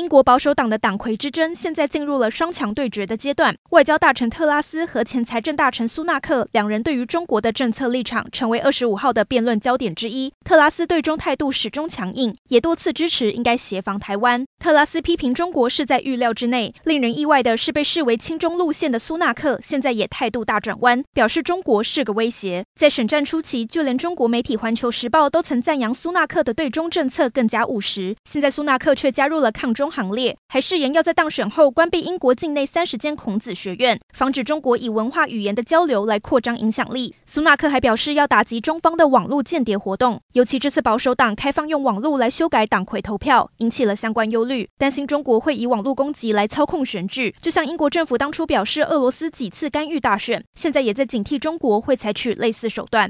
英国保守党的党魁之争现在进入了双强对决的阶段。外交大臣特拉斯和前财政大臣苏纳克两人对于中国的政策立场成为二十五号的辩论焦点之一。特拉斯对中态度始终强硬，也多次支持应该协防台湾。特拉斯批评中国是在预料之内。令人意外的是，被视为亲中路线的苏纳克现在也态度大转弯，表示中国是个威胁。在选战初期，就连中国媒体《环球时报》都曾赞扬苏纳克的对中政策更加务实。现在苏纳克却加入了抗中行列还誓言要在当选后关闭英国境内三十间孔子学院，防止中国以文化语言的交流来扩张影响力。苏纳克还表示要打击中方的网络间谍活动，尤其这次保守党开放用网络来修改党魁投票，引起了相关忧虑，担心中国会以网络攻击来操控选举。就像英国政府当初表示俄罗斯几次干预大选，现在也在警惕中国会采取类似手段。